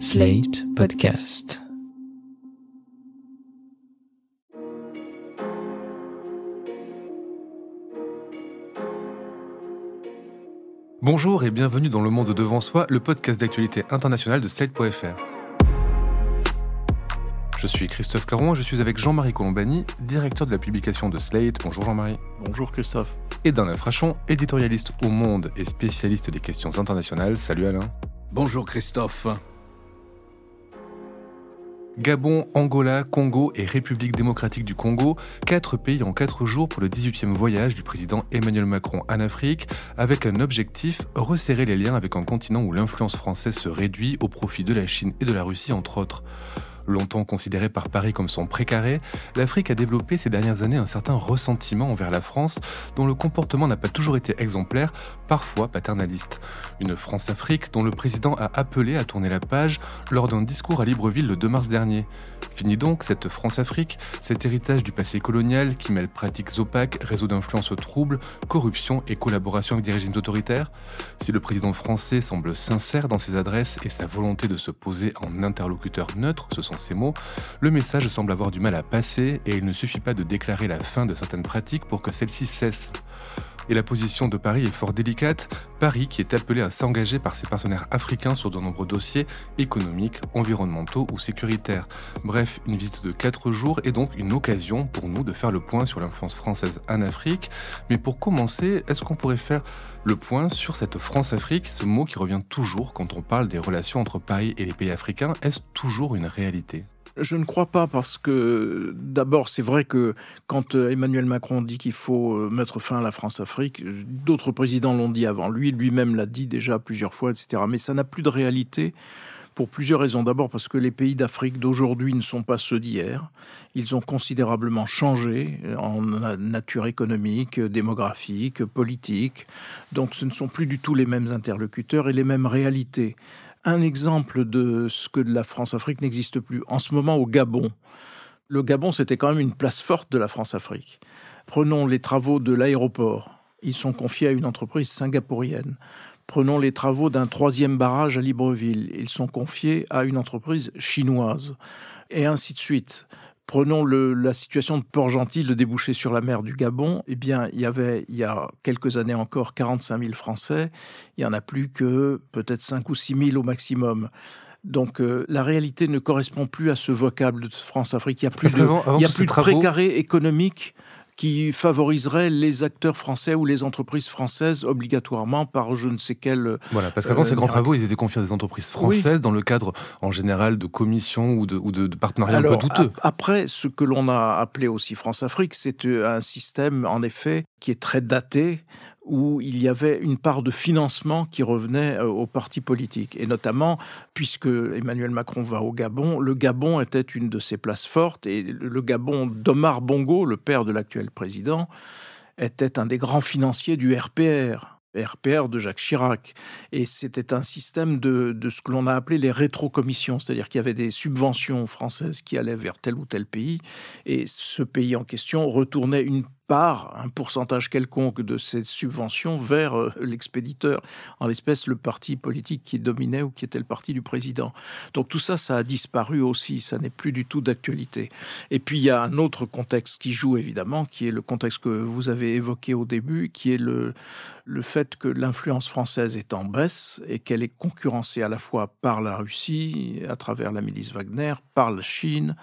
Slate Podcast. Bonjour et bienvenue dans Le Monde Devant Soi, le podcast d'actualité internationale de Slate.fr. Je suis Christophe Caron, je suis avec Jean-Marie Colombani, directeur de la publication de Slate. Bonjour Jean-Marie. Bonjour Christophe. Et d'Alain Frachon, éditorialiste au Monde et spécialiste des questions internationales. Salut Alain. Bonjour Christophe. Gabon, Angola, Congo et République démocratique du Congo, quatre pays en quatre jours pour le 18e voyage du président Emmanuel Macron en Afrique, avec un objectif, resserrer les liens avec un continent où l'influence française se réduit au profit de la Chine et de la Russie entre autres. Longtemps considérée par Paris comme son précaré, l'Afrique a développé ces dernières années un certain ressentiment envers la France, dont le comportement n'a pas toujours été exemplaire, parfois paternaliste. Une France-Afrique dont le président a appelé à tourner la page lors d'un discours à Libreville le 2 mars dernier. Fini donc cette France-Afrique, cet héritage du passé colonial qui mêle pratiques opaques, réseaux d'influence troubles, corruption et collaboration avec des régimes autoritaires Si le président français semble sincère dans ses adresses et sa volonté de se poser en interlocuteur neutre, ce sont ces mots, le message semble avoir du mal à passer et il ne suffit pas de déclarer la fin de certaines pratiques pour que celles-ci cessent. Et la position de Paris est fort délicate. Paris qui est appelé à s'engager par ses partenaires africains sur de nombreux dossiers économiques, environnementaux ou sécuritaires. Bref, une visite de 4 jours est donc une occasion pour nous de faire le point sur l'influence française en Afrique. Mais pour commencer, est-ce qu'on pourrait faire le point sur cette France-Afrique, ce mot qui revient toujours quand on parle des relations entre Paris et les pays africains? Est-ce toujours une réalité? Je ne crois pas parce que d'abord c'est vrai que quand euh, Emmanuel Macron dit qu'il faut euh, mettre fin à la France-Afrique, d'autres présidents l'ont dit avant lui, lui-même l'a dit déjà plusieurs fois, etc. Mais ça n'a plus de réalité pour plusieurs raisons. D'abord parce que les pays d'Afrique d'aujourd'hui ne sont pas ceux d'hier. Ils ont considérablement changé en nature économique, démographique, politique. Donc ce ne sont plus du tout les mêmes interlocuteurs et les mêmes réalités un exemple de ce que la France-Afrique n'existe plus. En ce moment, au Gabon, le Gabon, c'était quand même une place forte de la France-Afrique. Prenons les travaux de l'aéroport. Ils sont confiés à une entreprise singapourienne. Prenons les travaux d'un troisième barrage à Libreville. Ils sont confiés à une entreprise chinoise. Et ainsi de suite. Prenons la situation de Port-Gentil, le débouché sur la mer du Gabon. Eh bien, il y avait, il y a quelques années encore, 45 000 Français. Il n'y en a plus que peut-être 5 ou 6 000 au maximum. Donc euh, la réalité ne correspond plus à ce vocable de France-Afrique. Il y a plus de, il y a plus de précaré économique qui favoriserait les acteurs français ou les entreprises françaises obligatoirement par je ne sais quel. Voilà, parce qu'avant ces grands euh, travaux, ils étaient confiés à des entreprises françaises dans le cadre en général de commissions ou de, ou de, partenariats un peu douteux. Après, ce que l'on a appelé aussi France-Afrique, c'est euh, un système en effet qui est très daté où il y avait une part de financement qui revenait euh, aux partis politiques. Et notamment, puisque Emmanuel Macron va au Gabon, le Gabon était une de ses places fortes, et le Gabon d'Omar Bongo, le père de l'actuel président, était un des grands financiers du RPR. RPR de Jacques Chirac. Et c'était un système de, de ce que l'on a appelé les rétrocommissions, c'est-à-dire qu'il y avait des subventions françaises qui allaient vers tel ou tel pays, et ce pays en question retournait une par un pourcentage quelconque de ces subventions vers euh, l'expéditeur, en l'espèce le parti politique qui dominait ou qui était le parti du président. Donc tout ça, ça a disparu aussi, ça n'est plus du tout d'actualité. Et puis il y a un autre contexte qui joue évidemment, qui est le contexte que vous avez évoqué au début, qui est le, le fait que l'influence française est en baisse et qu'elle est concurrencée à la fois par la Russie, à travers la milice Wagner, par la Chine,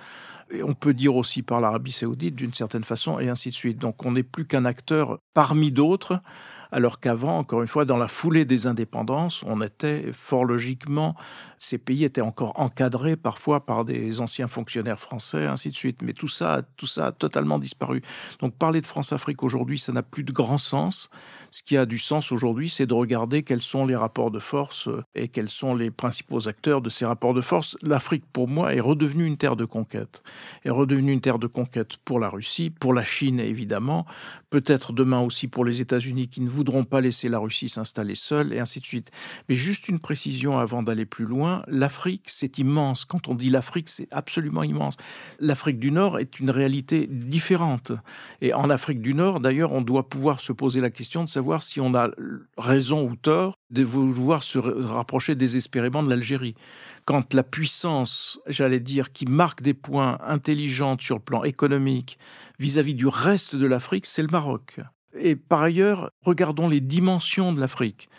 on peut dire aussi par l'Arabie saoudite d'une certaine façon, et ainsi de suite. Donc on n'est plus qu'un acteur parmi d'autres, alors qu'avant, encore une fois, dans la foulée des indépendances, on était fort logiquement, ces pays étaient encore encadrés parfois par des anciens fonctionnaires français, ainsi de suite. Mais tout ça, tout ça a totalement disparu. Donc parler de France-Afrique aujourd'hui, ça n'a plus de grand sens. Ce qui a du sens aujourd'hui, c'est de regarder quels sont les rapports de force euh, et quels sont les principaux acteurs de ces rapports de force. L'Afrique, pour moi, est redevenue une terre de conquête. Est redevenue une terre de conquête pour la Russie, pour la Chine, évidemment, peut-être demain aussi pour les États-Unis qui ne voudront pas laisser la Russie s'installer seule, et ainsi de suite. Mais juste une précision avant d'aller plus loin, l'Afrique, c'est immense. Quand on dit l'Afrique, c'est absolument immense. L'Afrique du Nord est une réalité différente. Et en Afrique du Nord, d'ailleurs, on doit pouvoir se poser la question de savoir si on a raison ou tort de vouloir se rapprocher désespérément de l'Algérie. Quand la puissance, j'allais dire, qui marque des points intelligents sur le plan économique vis-à-vis du reste de l'Afrique, c'est le Maroc. Et par ailleurs, regardons les dimensions de l'Afrique.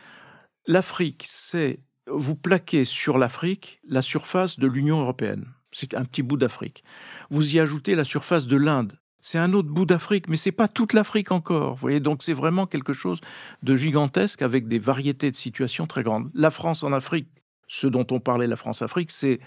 L'Afrique, c'est vous plaquez sur l'Afrique la surface de l'Union européenne. C'est un petit bout d'Afrique. Vous y ajoutez la surface de l'Inde. C'est un autre bout d'Afrique, mais c'est pas toute l'Afrique encore. Voyez, donc c'est vraiment quelque chose de gigantesque avec des variétés de situations très grandes. La France en Afrique, ce dont on parlait, la France-Afrique, c'est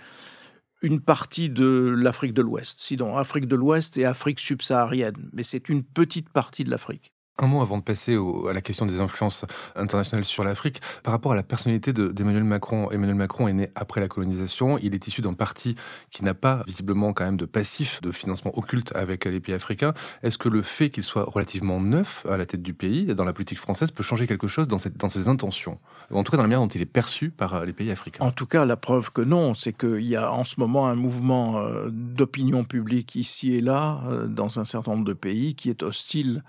une partie de l'Afrique de l'Ouest. Sinon, Afrique de l'Ouest et Afrique subsaharienne, mais c'est une petite partie de l'Afrique. Un mot avant de passer à la question des influences internationales sur l'Afrique. Par rapport à la personnalité d'Emmanuel Macron, Emmanuel Macron est né après la colonisation. Il est issu d'un parti qui n'a pas visiblement quand même de passif de financement occulte avec les pays africains. Est-ce que le fait qu'il soit relativement neuf à la tête du pays, dans la politique française, peut changer quelque chose dans, dans ses intentions? En tout cas, dans la manière dont il est perçu par les pays africains? En tout cas, la preuve que non, c'est qu'il y a en ce moment un mouvement euh, d'opinion publique ici et là, euh, dans un certain nombre de pays, qui est hostile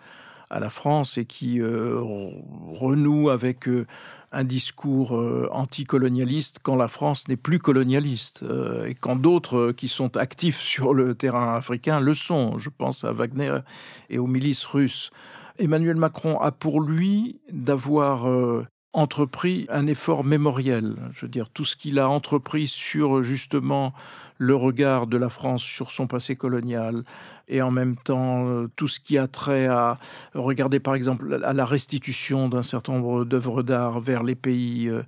à la France et qui euh, renoue avec euh, un discours euh, anticolonialiste quand la France n'est plus colonialiste et quand d'autres qui sont actifs sur le terrain africain le sont. Je pense à Wagner et aux milices russes. Emmanuel Macron a pour lui d'avoir entrepris un effort mémoriel. Je veux dire, tout ce qu'il a entrepris sur justement le regard de la France sur son passé colonial, et en même temps euh, tout ce qui a trait à regarder par exemple à la restitution d'un certain nombre d'œuvres d'art vers les pays euh,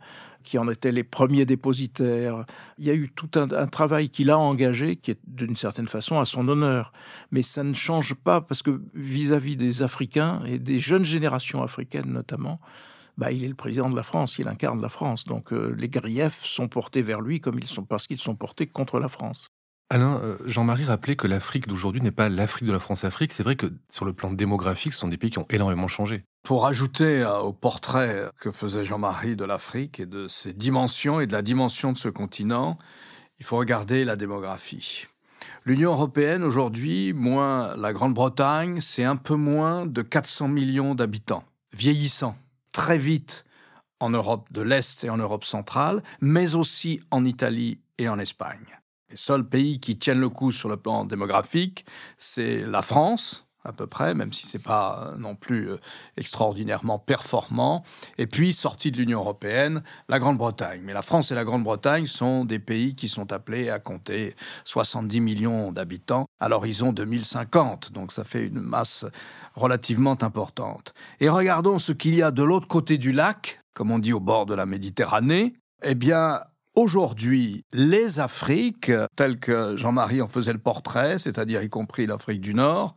qui en étaient les premiers dépositaires. Il y a eu tout un, travail qu'il a engagé qui est d'une certaine façon à son honneur. Mais ça ne change pas parce que vis-à-vis des Africains et des jeunes générations africaines notamment, bah, il est le président de la France, il incarne la France. Donc euh, les griefs sont portés vers lui comme ils sont parce qu'ils sont portés contre la France. Alain, euh, Jean-Marie rappelait que l'Afrique d'aujourd'hui n'est pas l'Afrique de la France-Afrique. C'est vrai que sur le plan démographique, ce sont des pays qui ont énormément changé. Pour ajouter euh, au portrait que faisait Jean-Marie de l'Afrique et de ses dimensions et de la dimension de ce continent, il faut regarder la démographie. L'Union européenne aujourd'hui, moins la Grande-Bretagne, c'est un peu moins de 400 millions d'habitants, vieillissants, très vite en Europe de l'Est et en Europe centrale, mais aussi en Italie et en Espagne. Les seuls pays qui tiennent le coup sur le plan démographique, c'est la France, à peu près, même si c'est pas euh, non plus euh, extraordinairement performant. Et puis, sortie de l'Union européenne, la Grande-Bretagne. Mais la France et la Grande-Bretagne sont des pays qui sont appelés à compter 70 millions d'habitants à l'horizon 2050. Donc, ça fait une masse relativement importante. Et regardons ce qu'il y a de l'autre côté du lac, comme on dit au bord de la Méditerranée. Eh bien, Aujourd'hui, les Afriques, telles que Jean-Marie en faisait le portrait, c'est-à-dire y compris l'Afrique du Nord,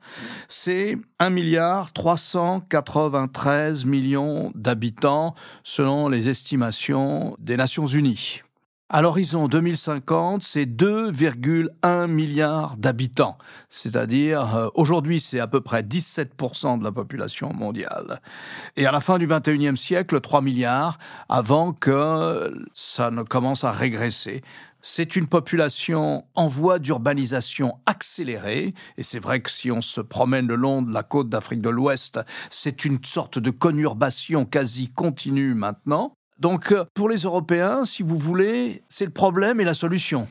c'est 1 milliard 393 millions d'habitants selon les estimations des Nations Unies. À l'horizon 2050, c'est 2,1 milliards d'habitants. C'est-à-dire, euh, aujourd'hui, c'est à peu près 17% de la population mondiale. Et à la fin du 21e siècle, 3 milliards, avant que ça ne commence à régresser. C'est une population en voie d'urbanisation accélérée, et c'est vrai que si on se promène le long de la côte d'Afrique de l'Ouest, c'est une sorte de conurbation quasi continue maintenant. Donc euh, pour les Européens, si vous voulez, c'est le problème et la solution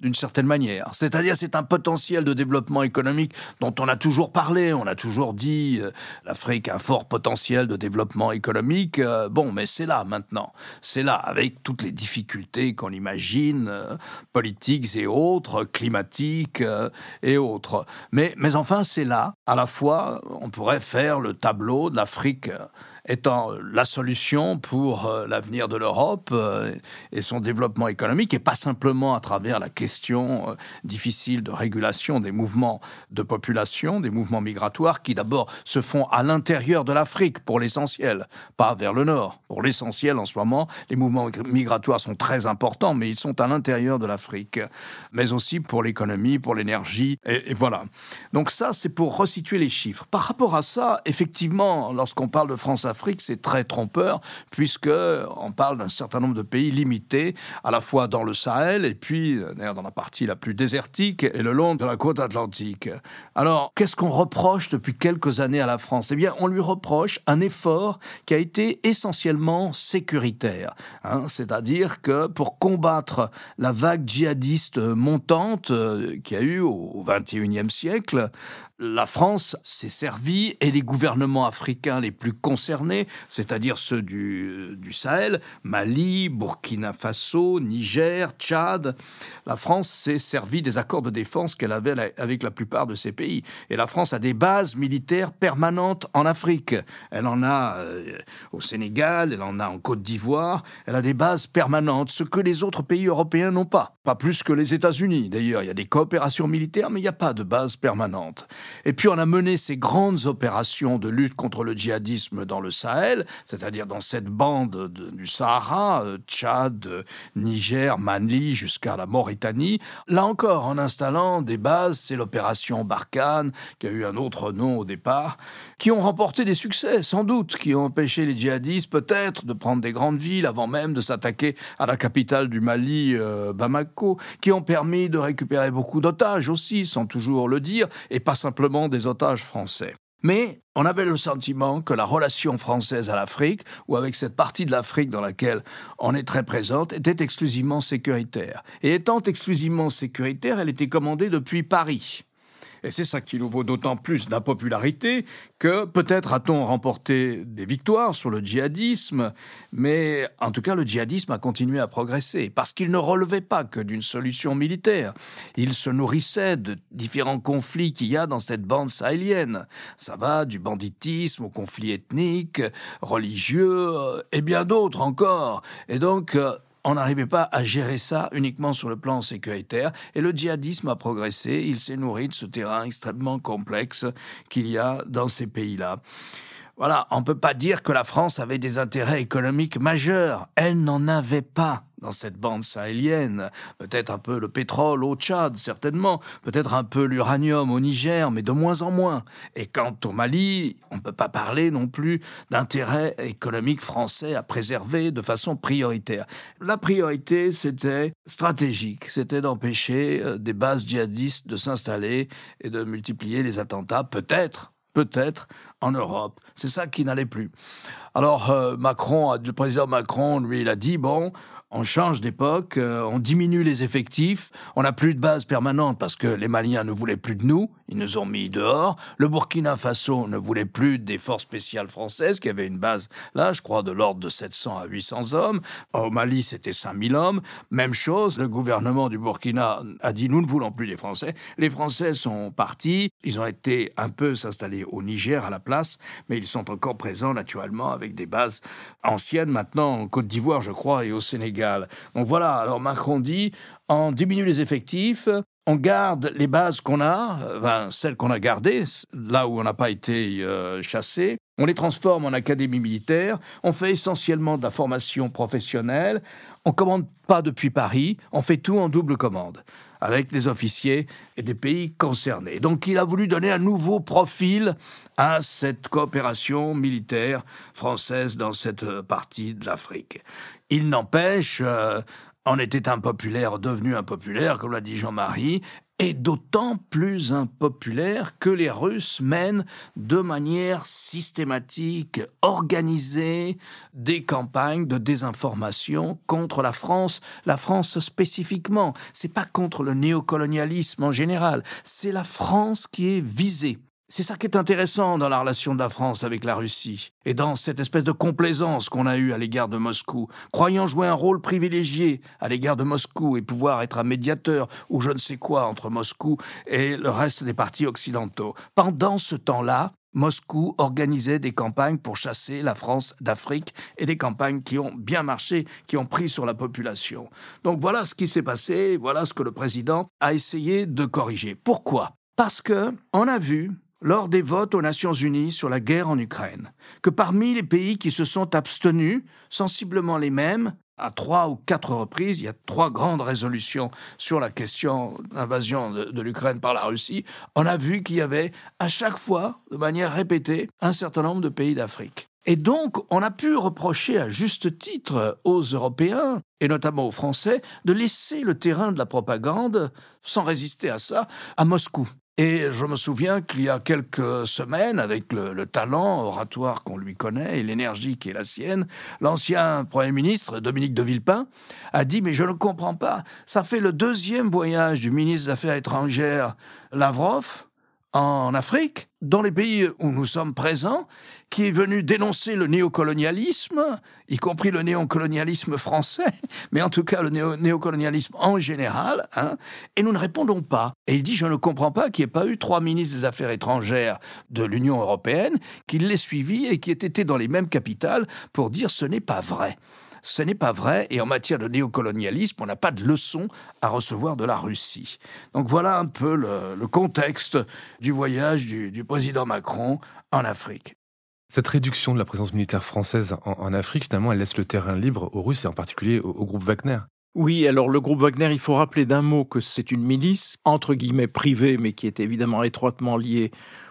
d'une certaine manière. C'est-à-dire c'est un potentiel de développement économique dont on a toujours parlé, on a toujours dit euh, l'Afrique a un fort potentiel de développement économique. Euh, bon, mais c'est là maintenant. C'est là avec toutes les difficultés qu'on imagine, politiques et autres, climatiques et autres. Mais mais enfin, c'est là. À la fois, on pourrait faire le tableau de l'Afrique étant la solution pour euh, l'avenir de l'Europe euh, et son développement économique, et pas simplement à travers la question euh, difficile de régulation des mouvements de population, des mouvements migratoires qui d'abord se font à l'intérieur de l'Afrique pour l'essentiel, pas vers le nord. Pour l'essentiel en ce moment, les mouvements migratoires sont très importants, mais ils sont à l'intérieur de l'Afrique, mais aussi pour l'économie, pour l'énergie, et, et voilà. Donc ça, c'est pour resituer les chiffres. Par rapport à ça, effectivement, lorsqu'on parle de France l'Afrique, c'est très trompeur, puisque on parle d'un certain nombre de pays limités, à la fois dans le Sahel et puis dans la partie la plus désertique et le long de la côte atlantique. Alors, qu'est-ce qu'on reproche depuis quelques années à la France? Eh bien, on lui reproche un effort qui a été essentiellement sécuritaire, hein, c'est-à-dire que pour combattre la vague djihadiste montante euh, qui a eu au XXIe siècle, la France s'est servie et les gouvernements africains les plus concernés, c'est-à-dire ceux du, du, Sahel, Mali, Burkina Faso, Niger, Tchad, la France s'est servie des accords de défense qu'elle avait avec la plupart de ces pays. Et la France a des bases militaires permanentes en Afrique. Elle en a euh, au Sénégal, elle en a en Côte d'Ivoire, elle a des bases permanentes, ce que les autres pays européens n'ont pas. Pas plus que les États-Unis. D'ailleurs, il y a des coopérations militaires, mais il n'y a pas de base permanente. Et puis on a mené ces grandes opérations de lutte contre le djihadisme dans le Sahel, c'est-à-dire dans cette bande du Sahara, euh, Tchad, Niger, Mali, jusqu'à la Mauritanie. Là encore, en installant des bases, c'est l'opération Barkhane, qui a eu un autre nom au départ, qui ont remporté des succès, sans doute, qui ont empêché les djihadistes peut-être de prendre des grandes villes avant même de s'attaquer à la capitale du Mali, euh, Bamako, qui ont permis de récupérer beaucoup d'otages aussi, sans toujours le dire, et pas simplement simplement des otages français. Mais on avait le sentiment que la relation française à l'Afrique, ou avec cette partie de l'Afrique dans laquelle on est très présente, était exclusivement sécuritaire. Et étant exclusivement sécuritaire, elle était commandée depuis Paris. Et c'est ça qui nous vaut d'autant plus d'impopularité que peut-être a-t-on remporté des victoires sur le djihadisme, mais en tout cas le djihadisme a continué à progresser parce qu'il ne relevait pas que d'une solution militaire. Il se nourrissait de différents conflits qu'il y a dans cette bande sahélienne. Ça va du banditisme au conflit ethnique, religieux et bien d'autres encore. Et donc euh, on n'arrivait pas à gérer ça uniquement sur le plan sécuritaire. Et le djihadisme a progressé. Il s'est nourri de ce terrain extrêmement complexe qu'il y a dans ces pays-là. Voilà, on ne peut pas dire que la France avait des intérêts économiques majeurs. Elle n'en avait pas dans cette bande sahélienne. Peut-être un peu le pétrole au Tchad, certainement. Peut-être un peu l'uranium au Niger, mais de moins en moins. Et quant au Mali, on ne peut pas parler non plus d'intérêts économiques français à préserver de façon prioritaire. La priorité, c'était stratégique. C'était d'empêcher euh, des bases djihadistes de s'installer et de multiplier les attentats, peut-être peut-être en Europe. C'est ça qui n'allait plus. Alors euh, Macron, le président Macron, lui, il a dit bon, on change d'époque, euh, on diminue les effectifs, on n'a plus de base permanente parce que les Maliens ne voulaient plus de nous, ils nous ont mis dehors. Le Burkina Faso ne voulait plus des forces spéciales françaises qui avaient une base là, je crois, de l'ordre de 700 à 800 hommes. Au Mali, c'était 5000 hommes. Même chose, le gouvernement du Burkina a dit nous ne voulons plus des Français. Les Français sont partis, ils ont été un peu s'installer au Niger à la place, mais ils sont encore présents naturellement avec des bases anciennes maintenant en Côte d'Ivoire, je crois, et au Sénégal. Donc voilà, alors Macron dit, on diminue les effectifs, on garde les bases qu'on a, enfin, celles qu'on a gardées, là où on n'a pas été euh, chassé, on les transforme en académie militaire, on fait essentiellement de la formation professionnelle, on commande pas depuis Paris, on fait tout en double commande avec les officiers et des pays concernés. Donc il a voulu donner un nouveau profil à cette coopération militaire française dans cette partie de l'Afrique. Il n'empêche, euh, on était impopulaire, devenu impopulaire, comme l'a dit Jean-Marie, et d'autant plus impopulaire que les Russes mènent de manière systématique, organisée, des campagnes de désinformation contre la France, la France spécifiquement. C'est pas contre le néocolonialisme en général, c'est la France qui est visée. C'est ça qui est intéressant dans la relation de la France avec la Russie, et dans cette espèce de complaisance qu'on a eue à l'égard de Moscou, croyant jouer un rôle privilégié à l'égard de Moscou et pouvoir être un médiateur ou je ne sais quoi entre Moscou et le reste des partis occidentaux. Pendant ce temps-là, Moscou organisait des campagnes pour chasser la France d'Afrique et des campagnes qui ont bien marché, qui ont pris sur la population. Donc voilà ce qui s'est passé, voilà ce que le président a essayé de corriger. Pourquoi? Parce que on a vu lors des votes aux Nations Unies sur la guerre en Ukraine, que parmi les pays qui se sont abstenus, sensiblement les mêmes, à trois ou quatre reprises, il y a trois grandes résolutions sur la question d'invasion de, de l'Ukraine par la Russie, on a vu qu'il y avait à chaque fois, de manière répétée, un certain nombre de pays d'Afrique. Et donc, on a pu reprocher à juste titre aux Européens, et notamment aux Français, de laisser le terrain de la propagande, sans résister à ça, à Moscou. Et je me souviens qu'il y a quelques semaines, avec le, talent oratoire qu'on lui connaît et l'énergie qui est la sienne, l'ancien Premier ministre, Dominique de Villepin, a dit, mais je ne comprends pas, ça fait le deuxième voyage du ministre des Affaires étrangères, Lavrov, en Afrique, dans les pays où nous sommes présents, qui est venu dénoncer le néocolonialisme, y compris le néocolonialisme français, mais en tout cas le néocolonialisme en général, hein, et nous ne répondons pas. Et il dit, je ne comprends pas qu'il n'y ait pas eu trois ministres des Affaires étrangères de l'Union européenne qui l'aient suivi et qui aient été dans les mêmes capitales pour dire ce n'est pas vrai. Ce n'est pas vrai, et en matière de néocolonialisme, on n'a pas de leçon à recevoir de la Russie. Donc voilà un peu le, contexte du voyage du, président Macron en Afrique. Cette réduction de la présence militaire française en, Afrique, finalement, elle laisse le terrain libre aux Russes et en particulier au, groupe Wagner. Oui, alors le groupe Wagner, il faut rappeler d'un mot que c'est une milice, entre guillemets privée, mais qui est évidemment étroitement liée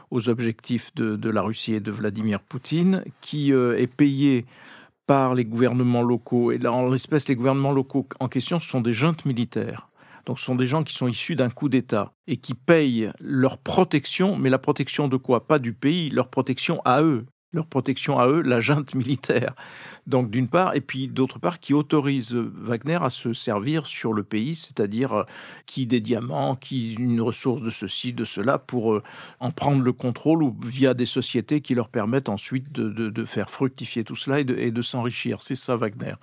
aux objectifs de, la Russie et de Vladimir Poutine, qui euh, est payée par les gouvernements locaux. Et là, en l'espèce, les gouvernements locaux en question sont des juntes militaires. Donc ce sont des gens qui sont issus d'un coup d'État et qui payent leur protection, mais la protection de quoi? Pas du pays, leur protection à eux leur protection à eux, la junte militaire. Donc d'une part, et puis d'autre part, qui autorise Wagner à se servir sur le pays, c'est-à-dire euh, qui des diamants, qui une ressource de ceci, de cela, pour euh, en prendre le contrôle ou via des sociétés qui leur permettent ensuite de, faire fructifier tout cela et de, et de s'enrichir. C'est ça Wagner.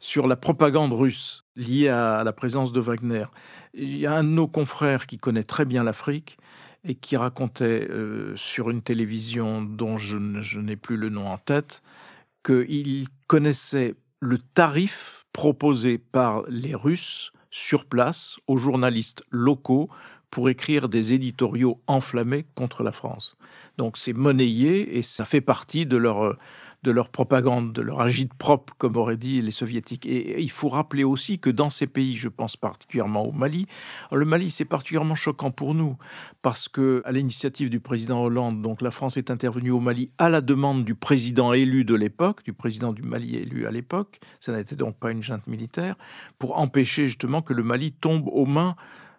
Sur la propagande russe liée à la présence de Wagner, il y a un de nos confrères qui connaît très bien l'Afrique et qui racontait euh, sur une télévision dont je, n'ai plus le nom en tête qu'il connaissait le tarif proposé par les Russes sur place aux journalistes locaux pour écrire des éditoriaux enflammés contre la France. Donc c'est monnayé et ça fait partie de leur de leur propagande, de leur agite propre, comme auraient dit les soviétiques. Et il faut rappeler aussi que dans ces pays, je pense particulièrement au Mali, le Mali c'est particulièrement choquant pour nous parce que à l'initiative du président Hollande, donc la France est intervenue au Mali à la demande du président élu de l'époque, du président du Mali élu à l'époque, ça n'était donc pas une junte militaire, pour empêcher justement que le Mali tombe aux mains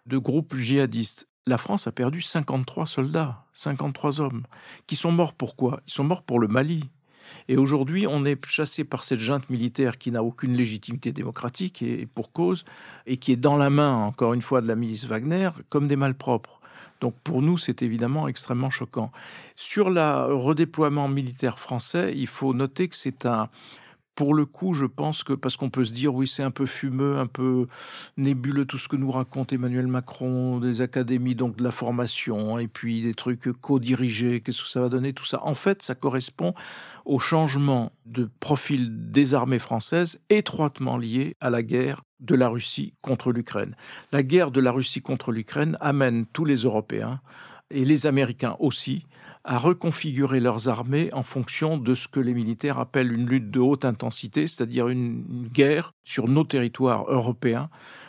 de groupes djihadistes la France a perdu 53 soldats, 53 hommes, qui sont morts pourquoi? Ils sont morts pour le Mali. Et aujourd'hui, on est chassé par cette junte militaire qui n'a aucune légitimité démocratique et pour cause, et qui est dans la main, encore une fois, de la milice Wagner comme des malpropres. Donc pour nous, c'est évidemment extrêmement choquant. Sur le redéploiement militaire français, il faut noter que c'est un, pour le coup, je pense que parce qu'on peut se dire oui, c'est un peu fumeux, un peu nébuleux tout ce que nous raconte Emmanuel Macron des académies, donc de la formation et puis des trucs co-dirigés, qu'est-ce que ça va donner tout ça. En fait, ça correspond au changement de profil des armées françaises étroitement lié à la guerre de la Russie contre l'Ukraine. La guerre de la Russie contre l'Ukraine amène tous les Européens et les Américains aussi à reconfigurer leurs armées en fonction de ce que les militaires appellent une lutte de haute intensité, c'est-à-dire une, guerre sur nos territoires européens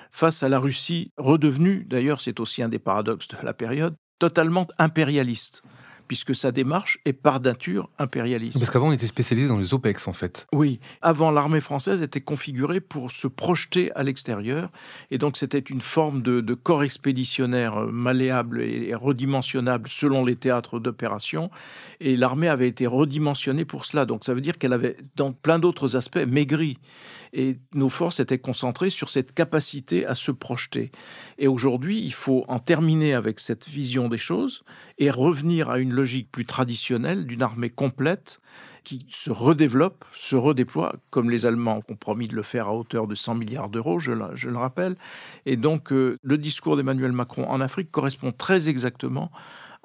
face à la Russie redevenue, d'ailleurs c'est aussi un des paradoxes de la période, totalement impérialiste puisque sa démarche est par nature impérialiste. Parce qu'avant, on était spécialisé dans les OPEX, en fait. Oui. Avant, l'armée française était configurée pour se projeter à l'extérieur. Et donc, c'était une forme de, corps expéditionnaire malléable et redimensionnable selon les théâtres d'opération. Et l'armée avait été redimensionnée pour cela. Donc, ça veut dire qu'elle avait, dans plein d'autres aspects, maigri. Et nos forces étaient concentrées sur cette capacité à se projeter. Et aujourd'hui, il faut en terminer avec cette vision des choses et revenir à une logique plus traditionnelle d'une armée complète qui se redéveloppe, se redéploie, comme les Allemands ont promis de le faire à hauteur de 100 milliards d'euros, je, le rappelle. Et donc, euh, le discours d'Emmanuel Macron en Afrique correspond très exactement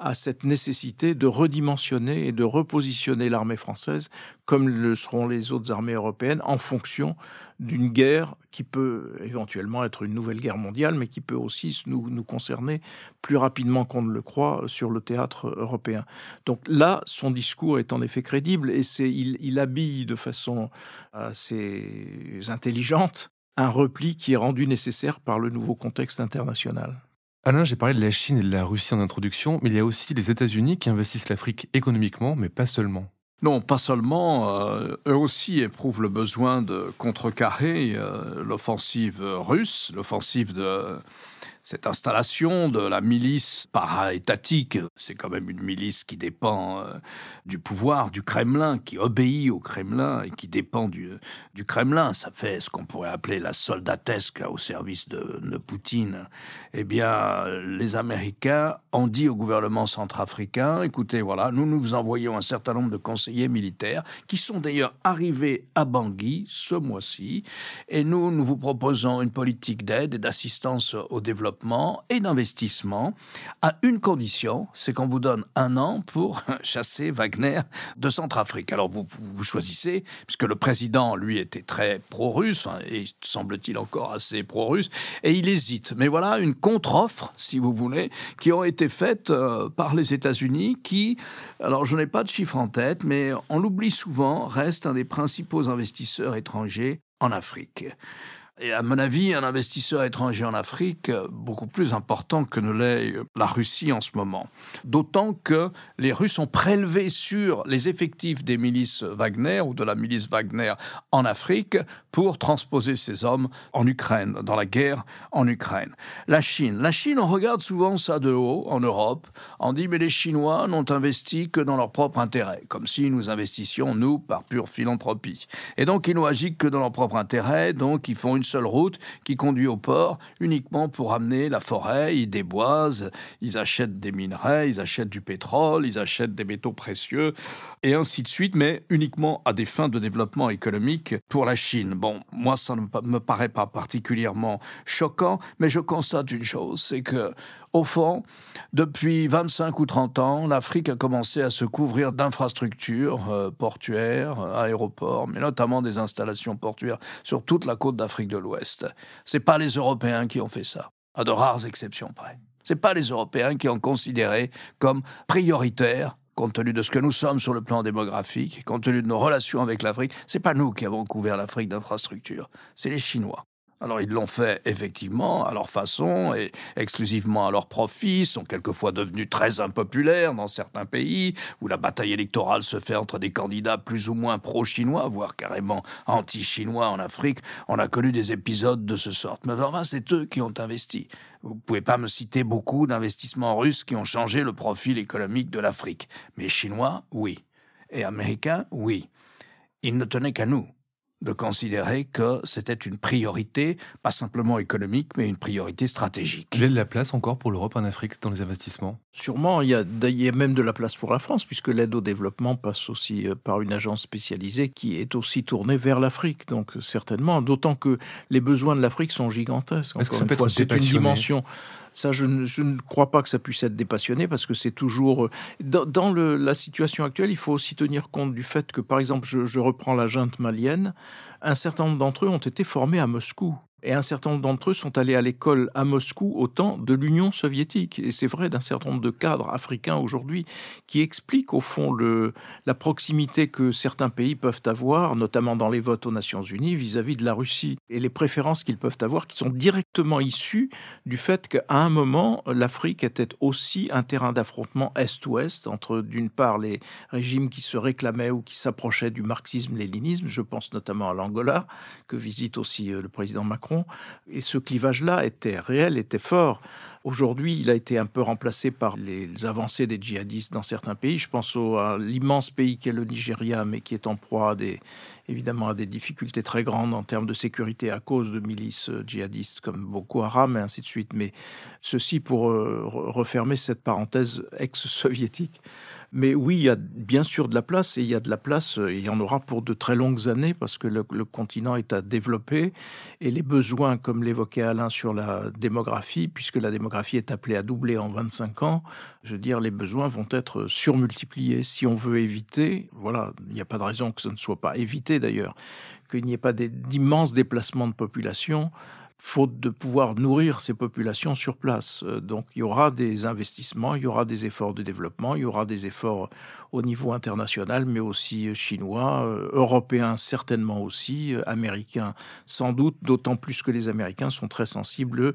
à cette nécessité de redimensionner et de repositionner l'armée française, comme le seront les autres armées européennes, en fonction d'une guerre qui peut éventuellement être une nouvelle guerre mondiale, mais qui peut aussi nous, nous concerner plus rapidement qu'on ne le croit sur le théâtre européen. Donc là, son discours est en effet crédible et c'est, il, il habille de façon assez intelligente un repli qui est rendu nécessaire par le nouveau contexte international. Alain, j'ai parlé de la Chine et de la Russie en introduction, mais il y a aussi les États-Unis qui investissent l'Afrique économiquement, mais pas seulement. Non, pas seulement. Euh, eux aussi éprouvent le besoin de contrecarrer euh, l'offensive russe, l'offensive de cette installation de la milice para-étatique, c'est quand même une milice qui dépend euh, du pouvoir du Kremlin, qui obéit au Kremlin et qui dépend du, du Kremlin. Ça fait ce qu'on pourrait appeler la soldatesque au service de, Poutine. Eh bien, les Américains ont dit au gouvernement centrafricain, écoutez, voilà, nous nous envoyons un certain nombre de conseillers militaires qui sont d'ailleurs arrivés à Bangui ce mois-ci, et nous, nous vous proposons une politique d'aide et d'assistance au développement et d'investissement à une condition, c'est qu'on vous donne un an pour chasser Wagner de Centrafrique. Alors vous, choisissez, puisque le président, lui, était très pro-russe, et semble-t-il encore assez pro-russe, et il hésite. Mais voilà une contre-offre, si vous voulez, qui ont été faites euh, par les États-Unis, qui, alors je n'ai pas de chiffre en tête, mais on l'oublie souvent, reste un des principaux investisseurs étrangers en Afrique et à mon avis, un investisseur étranger en Afrique euh, beaucoup plus important que ne l'est euh, la Russie en ce moment. D'autant que les Russes ont prélevé sur les effectifs des milices Wagner ou de la milice Wagner en Afrique pour transposer ces hommes en Ukraine, dans la guerre en Ukraine. La Chine. La Chine, on regarde souvent ça de haut en Europe. On dit, mais les Chinois n'ont investi que dans leur propre intérêt, comme si nous investissions, nous, par pure philanthropie. Et donc, ils n'ont agi que dans leur propre intérêt, donc ils font une seule route qui conduit au port uniquement pour amener la forêt, ils déboisent, ils achètent des minerais, ils achètent du pétrole, ils achètent des métaux précieux, et ainsi de suite, mais uniquement à des fins de développement économique pour la Chine. Bon, moi, ça ne me paraît pas particulièrement choquant, mais je constate une chose, c'est que au fond, depuis 25 ou 30 ans, l'Afrique a commencé à se couvrir d'infrastructures euh, portuaires, aéroports, mais notamment des installations portuaires sur toute la côte d'Afrique de l'Ouest. C'est pas les Européens qui ont fait ça, à de rares exceptions près. C'est pas les Européens qui ont considéré comme prioritaire compte tenu de ce que nous sommes sur le plan démographique, compte tenu de nos relations avec l'Afrique, c'est pas nous qui avons couvert l'Afrique d'infrastructures, c'est les Chinois. Alors ils l'ont fait effectivement à leur façon et exclusivement à leur profit, sont quelquefois devenus très impopulaires dans certains pays où la bataille électorale se fait entre des candidats plus ou moins pro-chinois, voire carrément anti-chinois en Afrique. On a connu des épisodes de ce sort. Mais enfin, c'est eux qui ont investi. Vous ne pouvez pas me citer beaucoup d'investissements russes qui ont changé le profil économique de l'Afrique. Mais chinois, oui. Et américains, oui. Ils ne tenaient qu'à nous de considérer que c'était une priorité, pas simplement économique, mais une priorité stratégique. Quelle est la place encore pour l'Europe en Afrique dans les investissements? Sûrement, il y, a, il y, a, même de la place pour la France, puisque l'aide au développement passe aussi euh, par une agence spécialisée qui est aussi tournée vers l'Afrique. Donc certainement, d'autant que les besoins de l'Afrique sont gigantesques. Encore une fois, c'est une dimension ça, je ne, je ne, crois pas que ça puisse être dépassionné parce que c'est toujours euh, dans, le, la situation actuelle. Il faut aussi tenir compte du fait que, par exemple, je, je reprends la junte malienne. Un certain nombre d'entre eux ont été formés à Moscou et un certain nombre d'entre eux sont allés à l'école à Moscou au temps de l'Union soviétique. Et c'est vrai d'un certain nombre de cadres africains aujourd'hui qui expliquent au fond la proximité que certains pays peuvent avoir, notamment dans les votes aux Nations Unies, vis-à-vis de la Russie, et les préférences qu'ils peuvent avoir qui sont directement issues du fait qu'à un moment, l'Afrique était aussi un terrain d'affrontement Est-Ouest entre d'une part les régimes qui se réclamaient ou qui s'approchaient du marxisme-léninisme, je pense notamment à l'Angola, que visite aussi euh, le président Macron, et ce clivage-là était réel, était fort. Aujourd'hui, il a été un peu remplacé par les avancées des djihadistes dans certains pays. Je pense au, à l'immense pays qu'est le Nigeria, mais qui est en proie évidemment à des difficultés très grandes en termes de sécurité à cause de milices djihadistes comme Boko Haram et ainsi de suite. Mais ceci pour euh, refermer cette parenthèse ex-soviétique. Mais oui, il y a bien sûr de la place et il y a de la place, euh, il y en aura pour de très longues années parce que le, le continent est à développer et les besoins, comme l'évoquait Alain sur la démographie, puisque la démographie est appelée à doubler en 25 ans, je veux dire, les besoins vont être surmultipliés. Si on veut éviter, voilà, il n'y a pas de raison que ce ne soit pas évité d'ailleurs, qu'il n'y ait pas d'immenses déplacements de population, faute de pouvoir nourrir ces populations sur place. Euh, donc il y aura des investissements, il y aura des efforts de développement, il y aura des efforts au niveau international, mais aussi chinois, euh, européens certainement aussi, euh, américains sans doute, d'autant plus que les Américains sont très sensibles,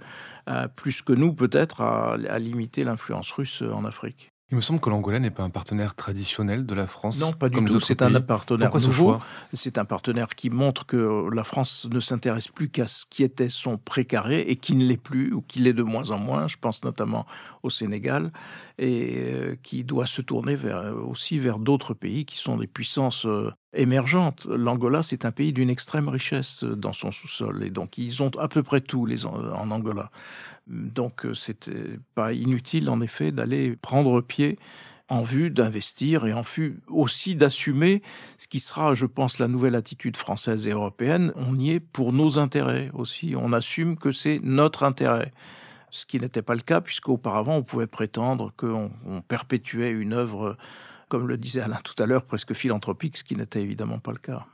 plus que nous peut-être, à, à limiter l'influence russe en Afrique. Il me semble que l'Angola n'est pas un partenaire traditionnel de la France. Non, pas du tout. C'est un partenaire nouveau. C'est un partenaire qui montre que la France ne s'intéresse plus qu'à ce qui était son précaré et qui ne l'est plus ou qui l'est de moins en moins. Je pense notamment au Sénégal et euh, qui doit se tourner vers, aussi vers d'autres pays qui sont des puissances euh, émergentes. L'Angola, c'est un pays d'une extrême richesse dans son sous-sol et donc ils ont à peu près tout en Angola. Donc euh, c'était pas inutile en effet d'aller prendre pied en vue d'investir et en vue aussi d'assumer ce qui sera, je pense, la nouvelle attitude française et européenne. On y est pour nos intérêts aussi. On assume que c'est notre intérêt. Ce qui n'était pas le cas, puisqu'auparavant, on pouvait prétendre qu'on perpétuait une œuvre, comme le disait Alain tout à l'heure, presque philanthropique, ce qui n'était évidemment pas le cas.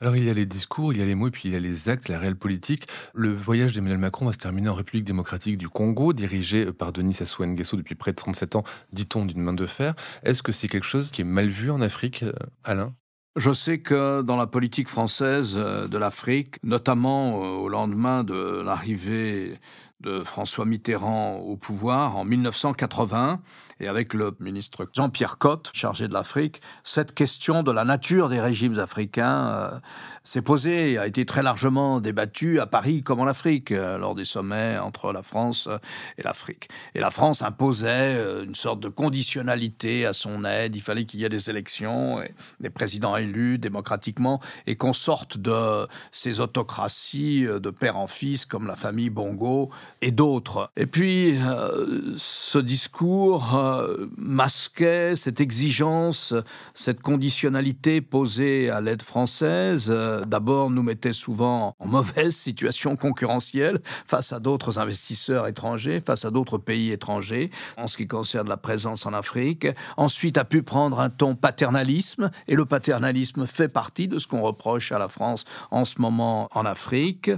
Alors il y a les discours, il y a les mots, et puis il y a les actes, la réelle politique. Le voyage d'Emmanuel Macron va se terminer en République démocratique du Congo, dirigé par Denis Sassou Nguesso depuis près de 37 ans, dit-on d'une main de fer. Est-ce que c'est quelque chose qui est mal vu en Afrique, euh, Alain? Je sais que dans la politique française euh, de l'Afrique, notamment euh, au lendemain de l'arrivée de François Mitterrand au pouvoir en 1980 et avec le ministre Jean-Pierre Cotte, chargé de l'Afrique, cette question de la nature des régimes africains euh, s'est posée a été très largement débattue à Paris comme en Afrique euh, lors des sommets entre la France et l'Afrique. Et la France imposait euh, une sorte de conditionnalité à son aide. Il fallait qu'il y ait des élections, et des présidents élus démocratiquement et qu'on sorte de ces autocraties de père en fils comme la famille Bongo et d'autres. Et puis, euh, ce discours euh, masquait cette exigence, cette conditionnalité posée à l'aide française. Euh, d'abord, nous mettait souvent en mauvaise situation concurrentielle face à d'autres investisseurs étrangers, face à d'autres pays étrangers, en ce qui concerne la présence en Afrique. Ensuite, a pu prendre un ton paternalisme, et le paternalisme fait partie de ce qu'on reproche à la France en ce moment en Afrique.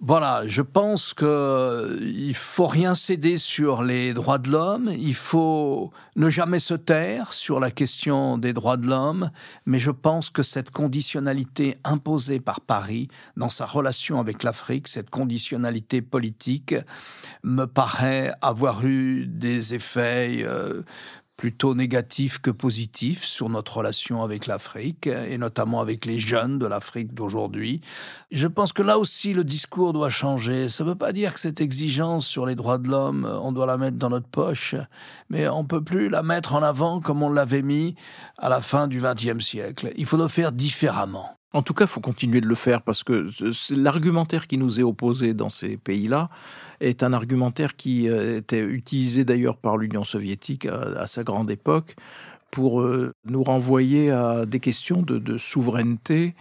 Voilà, je pense que il faut rien céder sur les droits de l'homme, il faut ne jamais se taire sur la question des droits de l'homme, mais je pense que cette conditionnalité imposée par Paris dans sa relation avec l'Afrique, cette conditionnalité politique, me paraît avoir eu des effets euh, plutôt négatif que positif sur notre relation avec l'Afrique et notamment avec les jeunes de l'Afrique d'aujourd'hui. Je pense que là aussi le discours doit changer. Ça ne veut pas dire que cette exigence sur les droits de l'homme, on doit la mettre dans notre poche, mais on peut plus la mettre en avant comme on l'avait mis à la fin du XXe siècle. Il faut le faire différemment. En tout cas, faut continuer de le faire parce que l'argumentaire qui nous est opposé dans ces pays-là est un argumentaire qui euh, était utilisé d'ailleurs par l'Union soviétique à, sa grande époque pour euh, nous renvoyer à des questions de, souveraineté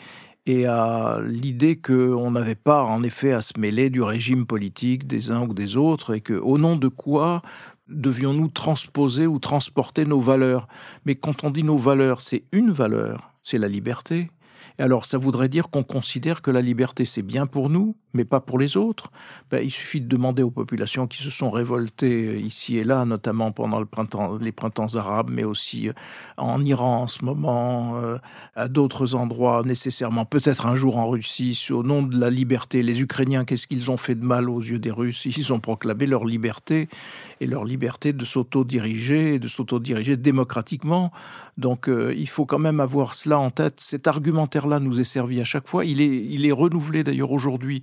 et à l'idée qu'on n'avait pas en effet à se mêler du régime politique des uns ou des autres et que au nom de quoi devions-nous transposer ou transporter nos valeurs? Mais quand on dit nos valeurs, c'est une valeur, c'est la liberté. Alors ça voudrait dire qu'on considère que la liberté c'est bien pour nous, mais pas pour les autres. Ben, il suffit de demander aux populations qui se sont révoltées euh, ici et là, notamment pendant le printemps, les printemps arabes, mais aussi euh, en Iran en ce moment, euh, à d'autres endroits nécessairement, peut-être un jour en Russie, au nom de la liberté. Les Ukrainiens, qu'est-ce qu'ils ont fait de mal aux yeux des Russes? Ils ont proclamé leur liberté et leur liberté de s'auto-diriger, de s'auto-diriger démocratiquement. Donc il faut quand même avoir cela en tête. Cet argumentaire-là nous est servi à chaque fois. Il est, il est renouvelé d'ailleurs aujourd'hui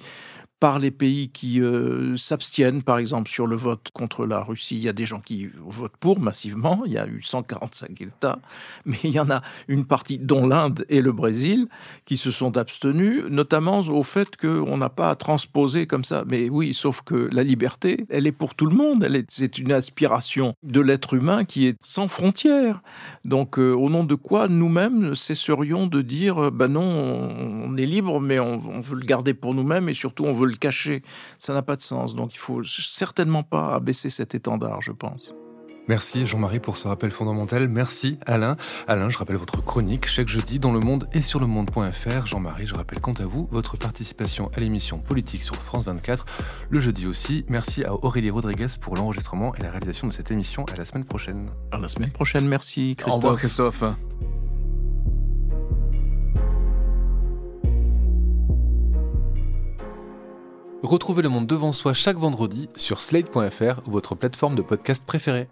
par les pays qui euh, s'abstiennent, par exemple, sur le vote contre la Russie. Il y a des gens qui votent pour massivement, il y a eu 145 États, mais il y en a une partie, dont l'Inde et le Brésil, qui se sont abstenus, notamment au fait qu'on n'a pas à transposer comme ça. Mais oui, sauf que la liberté, elle est pour tout le monde, c'est une aspiration de l'être humain qui est sans frontières. Donc, euh, au nom de quoi nous-mêmes cesserions de dire, ben non, on, est libre, mais on, on veut le garder pour nous-mêmes et surtout on veut le cacher. Ça n'a pas de sens. Donc il faut certainement pas abaisser cet étendard, je pense. Merci Jean-Marie pour ce rappel fondamental. Merci Alain. Alain, je rappelle votre chronique chaque jeudi dans Le Monde et sur le monde.fr. Jean-Marie, je rappelle quant à vous votre participation à l'émission Politique sur France 24 le jeudi aussi. Merci à Aurélie Rodriguez pour l'enregistrement et la réalisation de cette émission. À la semaine prochaine. À la semaine prochaine, merci Christophe. Au revoir Christophe. Retrouvez le monde devant soi chaque vendredi sur slate.fr ou votre plateforme de podcast préférée.